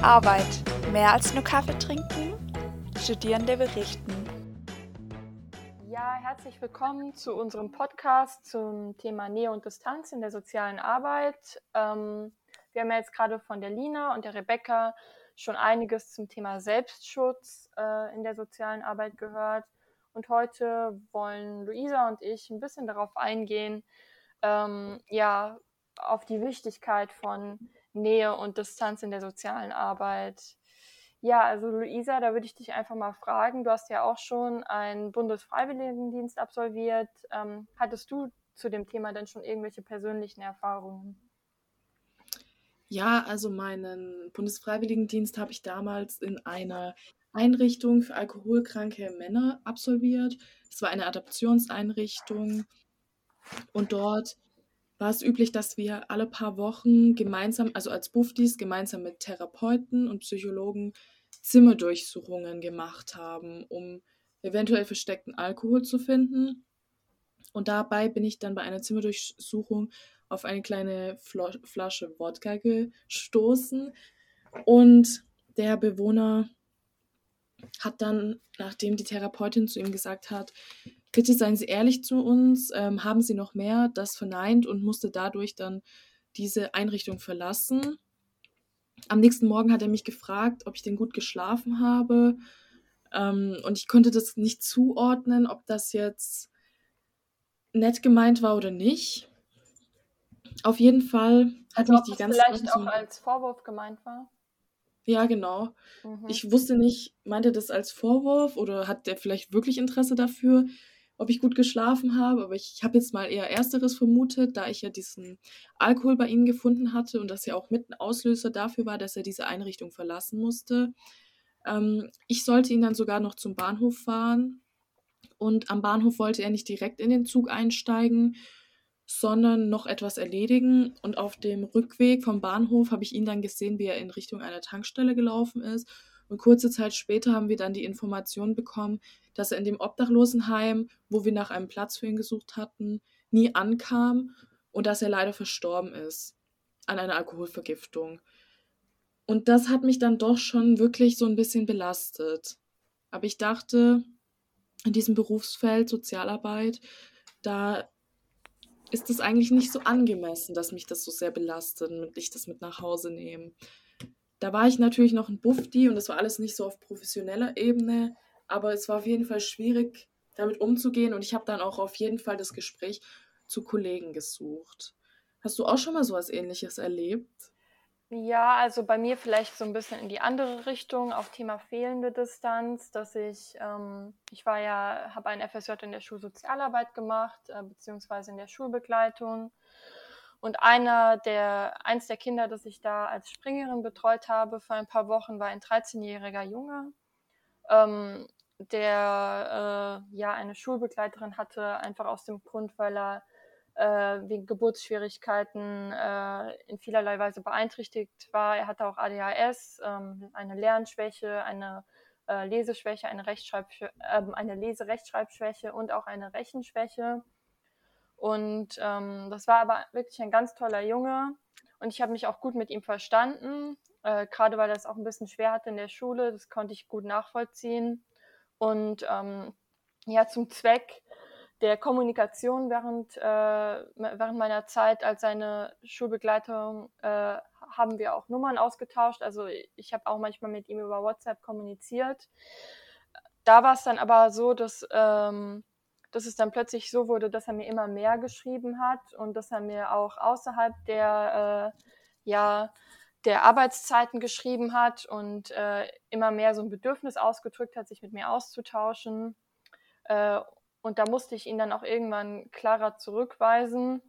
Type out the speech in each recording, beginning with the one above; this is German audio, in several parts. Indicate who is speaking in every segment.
Speaker 1: bei Arbeit. Mehr als nur Kaffee trinken? Studierende berichten.
Speaker 2: Ja, herzlich willkommen zu unserem Podcast zum Thema Nähe und Distanz in der sozialen Arbeit. Ähm, wir haben ja jetzt gerade von der Lina und der Rebecca schon einiges zum Thema Selbstschutz äh, in der sozialen Arbeit gehört. Und heute wollen Luisa und ich ein bisschen darauf eingehen, ähm, ja, auf die Wichtigkeit von Nähe und Distanz in der sozialen Arbeit. Ja, also Luisa, da würde ich dich einfach mal fragen. Du hast ja auch schon einen Bundesfreiwilligendienst absolviert. Ähm, hattest du zu dem Thema denn schon irgendwelche persönlichen Erfahrungen?
Speaker 3: Ja, also meinen Bundesfreiwilligendienst habe ich damals in einer Einrichtung für alkoholkranke Männer absolviert. Es war eine Adoptionseinrichtung und dort war es üblich, dass wir alle paar Wochen gemeinsam, also als Buftis, gemeinsam mit Therapeuten und Psychologen Zimmerdurchsuchungen gemacht haben, um eventuell versteckten Alkohol zu finden. Und dabei bin ich dann bei einer Zimmerdurchsuchung auf eine kleine Flasche Wodka gestoßen. Und der Bewohner hat dann, nachdem die Therapeutin zu ihm gesagt hat, bitte seien Sie ehrlich zu uns, ähm, haben Sie noch mehr, das verneint und musste dadurch dann diese Einrichtung verlassen. Am nächsten Morgen hat er mich gefragt, ob ich denn gut geschlafen habe. Ähm, und ich konnte das nicht zuordnen, ob das jetzt nett gemeint war oder nicht. Auf jeden Fall hat mich die ganze
Speaker 2: Zeit. Vielleicht auch als Vorwurf gemeint war.
Speaker 3: Ja, genau. Mhm. Ich wusste nicht, meinte das als Vorwurf oder hat der vielleicht wirklich Interesse dafür? Ob ich gut geschlafen habe, aber ich habe jetzt mal eher Ersteres vermutet, da ich ja diesen Alkohol bei ihm gefunden hatte und das ja auch mit ein Auslöser dafür war, dass er diese Einrichtung verlassen musste. Ähm, ich sollte ihn dann sogar noch zum Bahnhof fahren und am Bahnhof wollte er nicht direkt in den Zug einsteigen, sondern noch etwas erledigen. Und auf dem Rückweg vom Bahnhof habe ich ihn dann gesehen, wie er in Richtung einer Tankstelle gelaufen ist und kurze Zeit später haben wir dann die Information bekommen, dass er in dem Obdachlosenheim, wo wir nach einem Platz für ihn gesucht hatten, nie ankam und dass er leider verstorben ist an einer Alkoholvergiftung. Und das hat mich dann doch schon wirklich so ein bisschen belastet. Aber ich dachte, in diesem Berufsfeld Sozialarbeit, da ist es eigentlich nicht so angemessen, dass mich das so sehr belastet und ich das mit nach Hause nehme da war ich natürlich noch ein Bufti und das war alles nicht so auf professioneller Ebene, aber es war auf jeden Fall schwierig, damit umzugehen und ich habe dann auch auf jeden Fall das Gespräch zu Kollegen gesucht. Hast du auch schon mal so etwas Ähnliches erlebt?
Speaker 2: Ja, also bei mir vielleicht so ein bisschen in die andere Richtung, auf Thema fehlende Distanz, dass ich, ähm, ich war ja, habe ein FSJ in der Schulsozialarbeit gemacht, äh, beziehungsweise in der Schulbegleitung und einer der, eins der Kinder, das ich da als Springerin betreut habe für ein paar Wochen, war ein 13-jähriger Junge, ähm, der äh, ja eine Schulbegleiterin hatte, einfach aus dem Grund, weil er äh, wegen Geburtsschwierigkeiten äh, in vielerlei Weise beeinträchtigt war. Er hatte auch ADHS, ähm, eine Lernschwäche, eine äh, Leseschwäche, eine, Rechtschreibschwäche, ähm, eine Leserechtschreibschwäche und auch eine Rechenschwäche. Und ähm, das war aber wirklich ein ganz toller Junge. Und ich habe mich auch gut mit ihm verstanden, äh, gerade weil er es auch ein bisschen schwer hatte in der Schule. Das konnte ich gut nachvollziehen. Und ähm, ja, zum Zweck der Kommunikation während, äh, während meiner Zeit als seine Schulbegleitung äh, haben wir auch Nummern ausgetauscht. Also ich habe auch manchmal mit ihm über WhatsApp kommuniziert. Da war es dann aber so, dass ähm, dass es dann plötzlich so wurde, dass er mir immer mehr geschrieben hat und dass er mir auch außerhalb der, äh, ja, der Arbeitszeiten geschrieben hat und äh, immer mehr so ein Bedürfnis ausgedrückt hat, sich mit mir auszutauschen. Äh, und da musste ich ihn dann auch irgendwann klarer zurückweisen,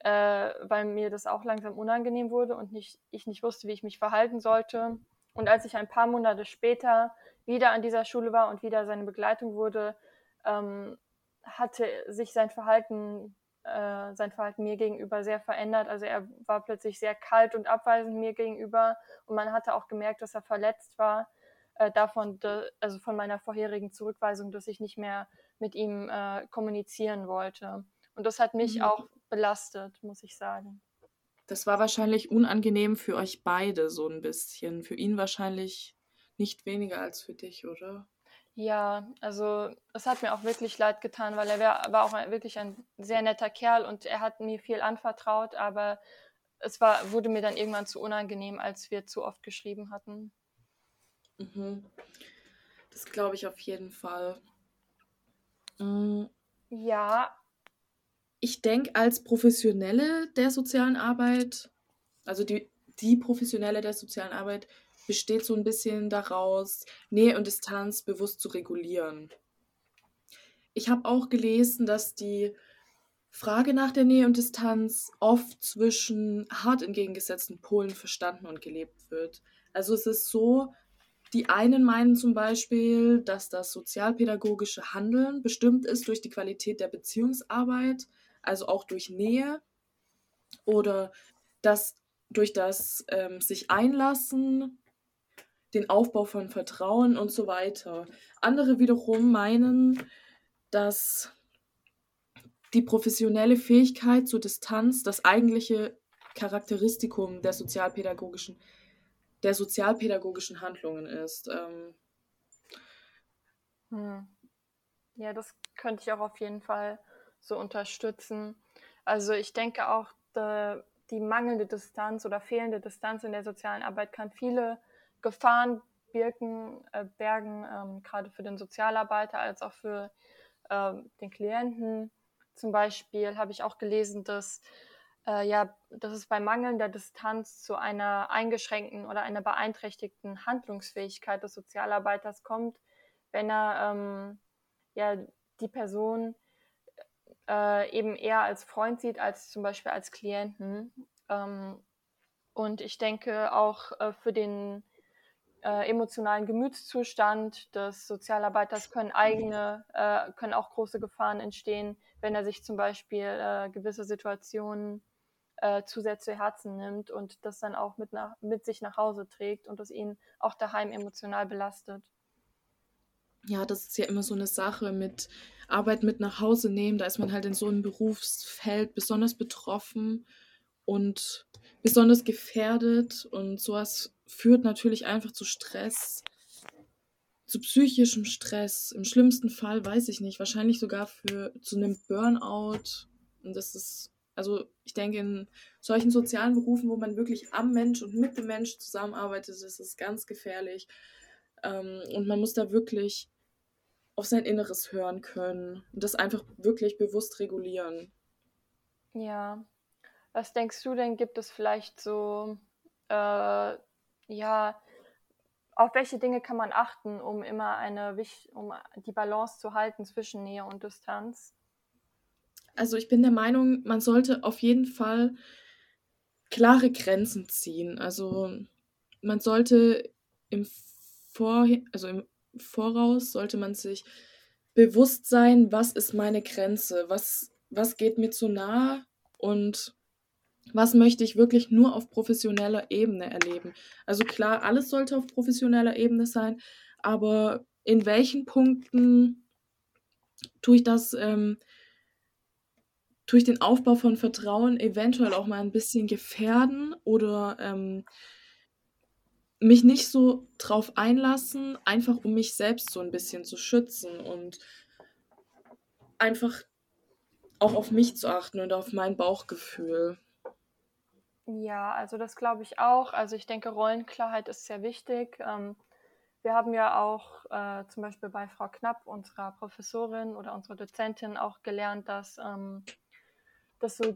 Speaker 2: äh, weil mir das auch langsam unangenehm wurde und nicht, ich nicht wusste, wie ich mich verhalten sollte. Und als ich ein paar Monate später wieder an dieser Schule war und wieder seine Begleitung wurde, ähm, hatte sich sein Verhalten, äh, sein Verhalten mir gegenüber sehr verändert. Also er war plötzlich sehr kalt und abweisend mir gegenüber und man hatte auch gemerkt, dass er verletzt war äh, davon, also von meiner vorherigen Zurückweisung, dass ich nicht mehr mit ihm äh, kommunizieren wollte. Und das hat mich mhm. auch belastet, muss ich sagen.
Speaker 3: Das war wahrscheinlich unangenehm für euch beide so ein bisschen. Für ihn wahrscheinlich nicht weniger als für dich, oder?
Speaker 2: Ja, also es hat mir auch wirklich leid getan, weil er wär, war auch ein, wirklich ein sehr netter Kerl und er hat mir viel anvertraut, aber es war, wurde mir dann irgendwann zu unangenehm, als wir zu oft geschrieben hatten.
Speaker 3: Mhm. Das glaube ich auf jeden Fall. Mhm.
Speaker 2: Ja.
Speaker 3: Ich denke, als Professionelle der sozialen Arbeit, also die, die Professionelle der sozialen Arbeit, besteht so ein bisschen daraus, Nähe und Distanz bewusst zu regulieren. Ich habe auch gelesen, dass die Frage nach der Nähe und Distanz oft zwischen hart entgegengesetzten Polen verstanden und gelebt wird. Also es ist so, die einen meinen zum Beispiel, dass das sozialpädagogische Handeln bestimmt ist durch die Qualität der Beziehungsarbeit, also auch durch Nähe oder dass durch das ähm, sich einlassen den Aufbau von Vertrauen und so weiter. Andere wiederum meinen, dass die professionelle Fähigkeit zur Distanz das eigentliche Charakteristikum der sozialpädagogischen, der sozialpädagogischen Handlungen ist. Ähm
Speaker 2: hm. Ja, das könnte ich auch auf jeden Fall so unterstützen. Also ich denke auch, die, die mangelnde Distanz oder fehlende Distanz in der sozialen Arbeit kann viele Gefahren birken, äh, bergen, ähm, gerade für den Sozialarbeiter als auch für ähm, den Klienten. Zum Beispiel habe ich auch gelesen, dass, äh, ja, dass es bei mangelnder Distanz zu einer eingeschränkten oder einer beeinträchtigten Handlungsfähigkeit des Sozialarbeiters kommt, wenn er ähm, ja, die Person äh, eben eher als Freund sieht als zum Beispiel als Klienten. Ähm, und ich denke auch äh, für den äh, emotionalen Gemütszustand des Sozialarbeiters können eigene, äh, können auch große Gefahren entstehen, wenn er sich zum Beispiel äh, gewisse Situationen äh, zu sehr zu Herzen nimmt und das dann auch mit, nach, mit sich nach Hause trägt und das ihn auch daheim emotional belastet.
Speaker 3: Ja, das ist ja immer so eine Sache mit Arbeit mit nach Hause nehmen. Da ist man halt in so einem Berufsfeld besonders betroffen und besonders gefährdet und sowas führt natürlich einfach zu Stress, zu psychischem Stress. Im schlimmsten Fall weiß ich nicht, wahrscheinlich sogar für zu einem Burnout. Und das ist, also ich denke, in solchen sozialen Berufen, wo man wirklich am Mensch und mit dem Mensch zusammenarbeitet, ist es ganz gefährlich. Ähm, und man muss da wirklich auf sein Inneres hören können und das einfach wirklich bewusst regulieren.
Speaker 2: Ja. Was denkst du denn, gibt es vielleicht so äh, ja, auf welche Dinge kann man achten, um immer eine, um die Balance zu halten zwischen Nähe und Distanz?
Speaker 3: Also ich bin der Meinung, man sollte auf jeden Fall klare Grenzen ziehen. Also man sollte im, Vor also im Voraus sollte man sich bewusst sein, was ist meine Grenze, was, was geht mir zu nah und was möchte ich wirklich nur auf professioneller Ebene erleben. Also klar, alles sollte auf professioneller Ebene sein, aber in welchen Punkten tue ich das, ähm, tue ich den Aufbau von Vertrauen eventuell auch mal ein bisschen gefährden oder ähm, mich nicht so drauf einlassen, einfach um mich selbst so ein bisschen zu schützen und einfach auch auf mich zu achten und auf mein Bauchgefühl.
Speaker 2: Ja, also das glaube ich auch. Also ich denke, Rollenklarheit ist sehr wichtig. Ähm, wir haben ja auch äh, zum Beispiel bei Frau Knapp, unserer Professorin oder unserer Dozentin, auch gelernt, dass, ähm, dass so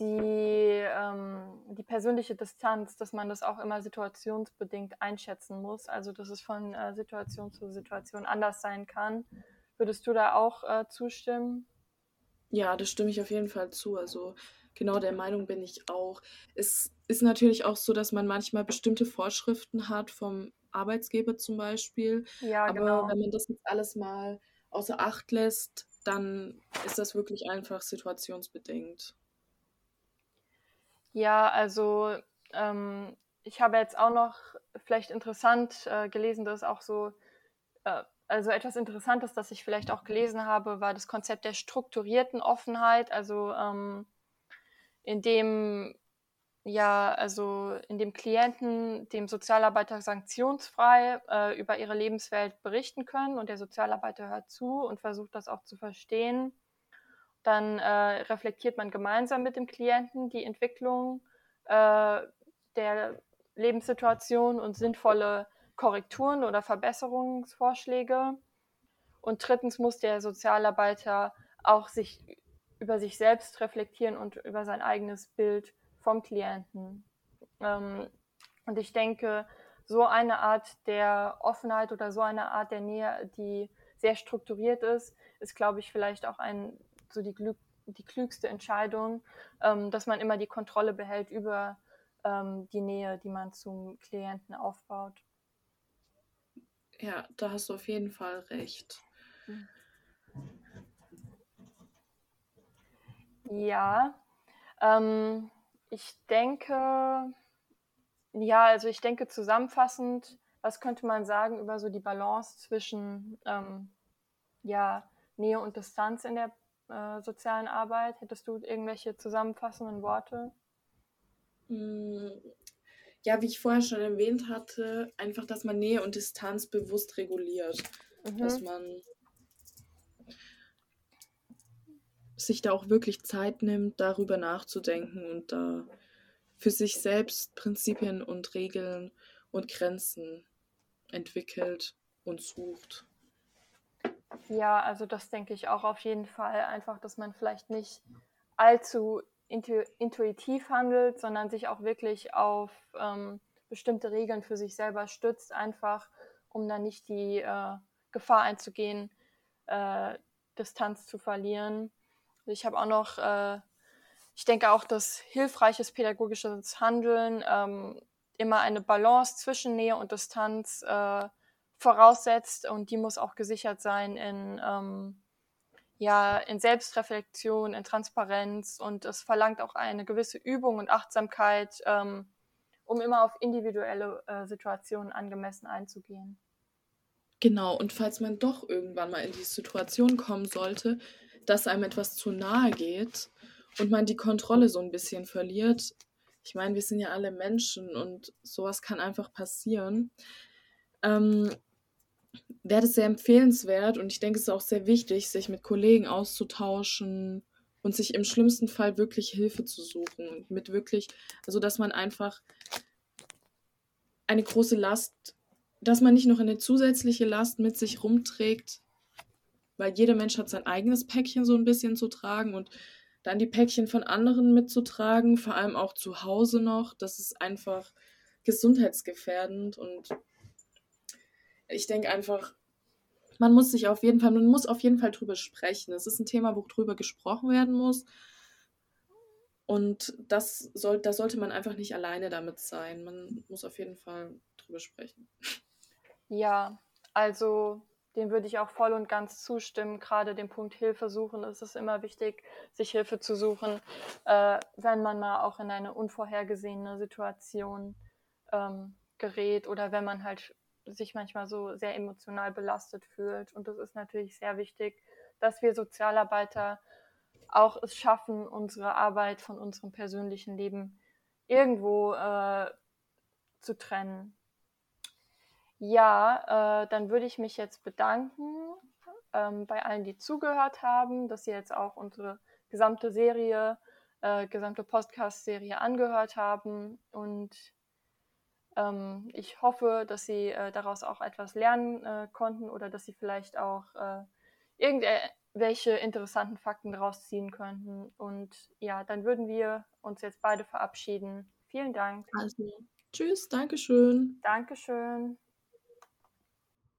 Speaker 2: die, ähm, die persönliche Distanz, dass man das auch immer situationsbedingt einschätzen muss. Also dass es von äh, Situation zu Situation anders sein kann. Würdest du da auch äh, zustimmen?
Speaker 3: Ja, das stimme ich auf jeden Fall zu. Also genau der Meinung bin ich auch. Es ist natürlich auch so, dass man manchmal bestimmte Vorschriften hat vom Arbeitsgeber zum Beispiel. Ja, Aber genau. wenn man das jetzt alles mal außer Acht lässt, dann ist das wirklich einfach situationsbedingt.
Speaker 2: Ja, also ähm, ich habe jetzt auch noch vielleicht interessant äh, gelesen, dass auch so, äh, also etwas Interessantes, das ich vielleicht auch gelesen habe, war das Konzept der strukturierten Offenheit. Also ähm, in dem ja, also in dem Klienten, dem Sozialarbeiter sanktionsfrei äh, über ihre Lebenswelt berichten können und der Sozialarbeiter hört zu und versucht das auch zu verstehen. Dann äh, reflektiert man gemeinsam mit dem Klienten die Entwicklung äh, der Lebenssituation und sinnvolle Korrekturen oder Verbesserungsvorschläge. Und drittens muss der Sozialarbeiter auch sich über sich selbst reflektieren und über sein eigenes Bild vom Klienten. Ähm, und ich denke, so eine Art der Offenheit oder so eine Art der Nähe, die sehr strukturiert ist, ist, glaube ich, vielleicht auch ein, so die, die klügste Entscheidung, ähm, dass man immer die Kontrolle behält über ähm, die Nähe, die man zum Klienten aufbaut.
Speaker 3: Ja, da hast du auf jeden Fall recht.
Speaker 2: Ja, ähm, ich denke, ja, also ich denke zusammenfassend, was könnte man sagen über so die Balance zwischen ähm, ja, Nähe und Distanz in der äh, sozialen Arbeit? Hättest du irgendwelche zusammenfassenden Worte?
Speaker 3: Mm, ja, wie ich vorher schon erwähnt hatte, einfach, dass man Nähe und Distanz bewusst reguliert. Mhm. Dass man sich da auch wirklich Zeit nimmt, darüber nachzudenken und da für sich selbst Prinzipien und Regeln und Grenzen entwickelt und sucht.
Speaker 2: Ja, also das denke ich auch auf jeden Fall. Einfach, dass man vielleicht nicht allzu intu intuitiv handelt, sondern sich auch wirklich auf ähm, bestimmte Regeln für sich selber stützt, einfach um dann nicht die äh, Gefahr einzugehen, äh, Distanz zu verlieren. Ich habe auch noch, äh, ich denke auch, dass hilfreiches pädagogisches Handeln ähm, immer eine Balance zwischen Nähe und Distanz äh, voraussetzt und die muss auch gesichert sein in, ähm, ja, in Selbstreflexion, in Transparenz und es verlangt auch eine gewisse Übung und Achtsamkeit, ähm, um immer auf individuelle äh, Situationen angemessen einzugehen.
Speaker 3: Genau, und falls man doch irgendwann mal in die Situation kommen sollte, dass einem etwas zu nahe geht und man die Kontrolle so ein bisschen verliert. Ich meine, wir sind ja alle Menschen und sowas kann einfach passieren. Ähm, wäre es sehr empfehlenswert und ich denke, es ist auch sehr wichtig, sich mit Kollegen auszutauschen und sich im schlimmsten Fall wirklich Hilfe zu suchen. Mit wirklich, also dass man einfach eine große Last, dass man nicht noch eine zusätzliche Last mit sich rumträgt, weil jeder Mensch hat sein eigenes Päckchen so ein bisschen zu tragen und dann die Päckchen von anderen mitzutragen, vor allem auch zu Hause noch, das ist einfach gesundheitsgefährdend und ich denke einfach, man muss sich auf jeden Fall, man muss auf jeden Fall drüber sprechen. Es ist ein Thema, wo drüber gesprochen werden muss. Und das soll, da sollte man einfach nicht alleine damit sein. Man muss auf jeden Fall drüber sprechen.
Speaker 2: Ja, also dem würde ich auch voll und ganz zustimmen. Gerade dem Punkt Hilfe suchen ist es immer wichtig, sich Hilfe zu suchen, äh, wenn man mal auch in eine unvorhergesehene Situation ähm, gerät oder wenn man halt sich manchmal so sehr emotional belastet fühlt. Und es ist natürlich sehr wichtig, dass wir Sozialarbeiter auch es schaffen, unsere Arbeit von unserem persönlichen Leben irgendwo äh, zu trennen. Ja, äh, dann würde ich mich jetzt bedanken ähm, bei allen, die zugehört haben, dass sie jetzt auch unsere gesamte Serie, äh, gesamte Podcast-Serie angehört haben. Und ähm, ich hoffe, dass sie äh, daraus auch etwas lernen äh, konnten oder dass sie vielleicht auch äh, irgendwelche interessanten Fakten daraus ziehen könnten. Und ja, dann würden wir uns jetzt beide verabschieden. Vielen Dank.
Speaker 3: Also, tschüss, Dankeschön.
Speaker 2: Dankeschön.